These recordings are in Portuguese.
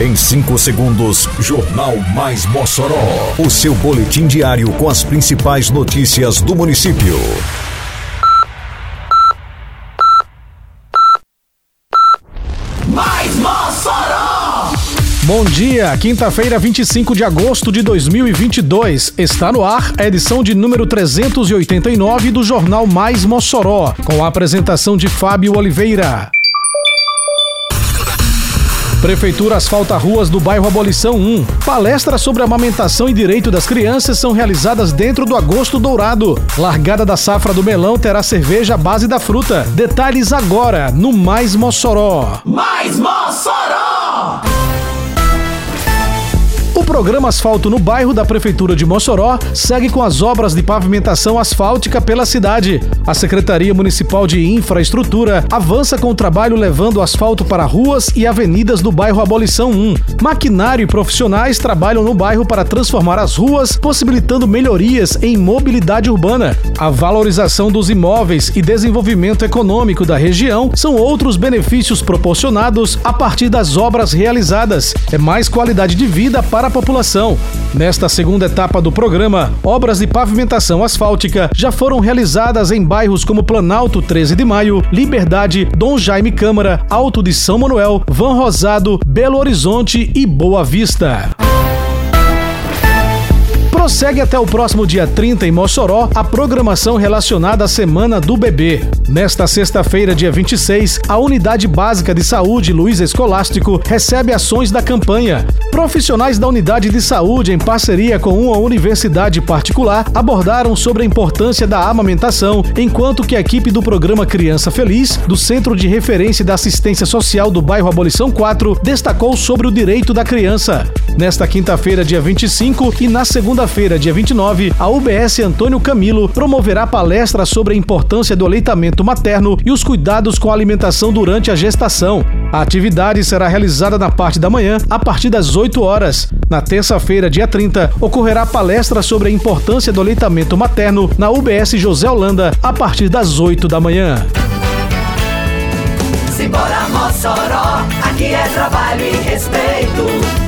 Em 5 segundos, Jornal Mais Mossoró. O seu boletim diário com as principais notícias do município. Mais Mossoró! Bom dia, quinta-feira, 25 de agosto de 2022. Está no ar a edição de número 389 do Jornal Mais Mossoró, com a apresentação de Fábio Oliveira. Prefeitura asfalta ruas do bairro Abolição 1. Palestras sobre amamentação e direito das crianças são realizadas dentro do Agosto Dourado. Largada da safra do melão terá cerveja à base da fruta. Detalhes agora no Mais Mossoró. Mais Mossoró! Programa Asfalto no Bairro da Prefeitura de Mossoró segue com as obras de pavimentação asfáltica pela cidade. A Secretaria Municipal de Infraestrutura avança com o trabalho levando asfalto para ruas e avenidas do bairro Abolição 1. Maquinário e profissionais trabalham no bairro para transformar as ruas, possibilitando melhorias em mobilidade urbana. A valorização dos imóveis e desenvolvimento econômico da região são outros benefícios proporcionados a partir das obras realizadas. É mais qualidade de vida para a população. Nesta segunda etapa do programa, obras de pavimentação asfáltica já foram realizadas em bairros como Planalto 13 de Maio, Liberdade, Dom Jaime Câmara, Alto de São Manuel, Van Rosado, Belo Horizonte e Boa Vista. Prossegue até o próximo dia 30 em Mossoró a programação relacionada à Semana do Bebê. Nesta sexta-feira, dia 26, a Unidade Básica de Saúde Luiz Escolástico recebe ações da campanha. Profissionais da Unidade de Saúde, em parceria com uma universidade particular, abordaram sobre a importância da amamentação, enquanto que a equipe do programa Criança Feliz, do Centro de Referência da Assistência Social do bairro Abolição 4, destacou sobre o direito da criança. Nesta quinta-feira, dia 25, e na segunda-feira, dia 29, a UBS Antônio Camilo promoverá palestra sobre a importância do aleitamento materno e os cuidados com a alimentação durante a gestação. A atividade será realizada na parte da manhã, a partir das 8 horas. Na terça-feira, dia 30, ocorrerá palestra sobre a importância do aleitamento materno na UBS José Holanda, a partir das 8 da manhã. Simbora Mossoró, aqui é trabalho e respeito.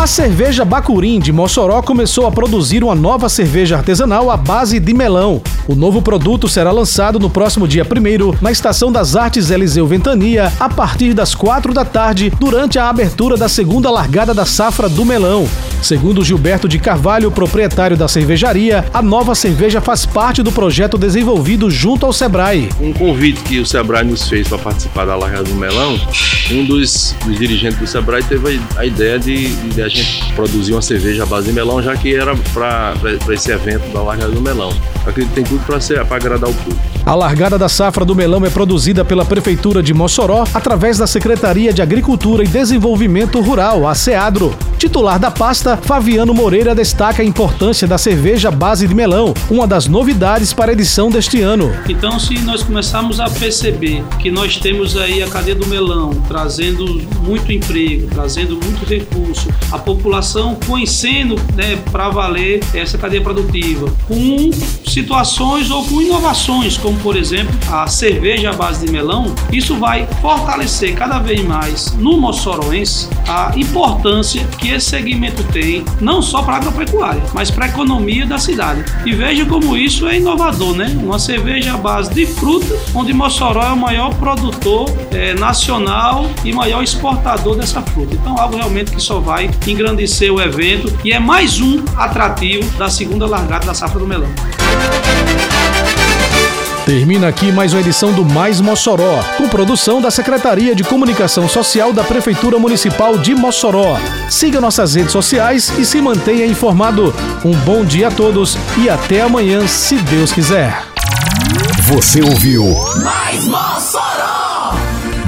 A cerveja Bacurim de Mossoró começou a produzir uma nova cerveja artesanal à base de melão. O novo produto será lançado no próximo dia 1 na Estação das Artes Eliseu Ventania, a partir das 4 da tarde, durante a abertura da segunda largada da safra do melão. Segundo Gilberto de Carvalho, proprietário da cervejaria, a nova cerveja faz parte do projeto desenvolvido junto ao Sebrae. Um convite que o Sebrae nos fez para participar da largada do melão, um dos, dos dirigentes do Sebrae teve a ideia de, de gente produzir uma cerveja à base de melão, já que era para esse evento da largada do melão. Acredito que tem tudo para agradar o público. A largada da safra do melão é produzida pela Prefeitura de Mossoró através da Secretaria de Agricultura e Desenvolvimento Rural, a SEADRO. Titular da pasta, Fabiano Moreira destaca a importância da cerveja base de melão, uma das novidades para a edição deste ano. Então, se nós começarmos a perceber que nós temos aí a cadeia do melão trazendo muito emprego, trazendo muito recurso, a população conhecendo né, para valer essa cadeia produtiva, com situações ou com inovações, como por exemplo a cerveja à base de melão, isso vai fortalecer cada vez mais no moçoroense a importância que esse segmento tem, não só para a agropecuária, mas para a economia da cidade. E veja como isso é inovador, né? Uma cerveja à base de fruta, onde Mossoró é o maior produtor é, nacional e maior exportador dessa fruta. Então, algo realmente que só vai engrandecer o evento e é mais um atrativo da segunda largada da safra do melão. Termina aqui mais uma edição do Mais Mossoró, com produção da Secretaria de Comunicação Social da Prefeitura Municipal de Mossoró. Siga nossas redes sociais e se mantenha informado. Um bom dia a todos e até amanhã, se Deus quiser. Você ouviu Mais Mossoró!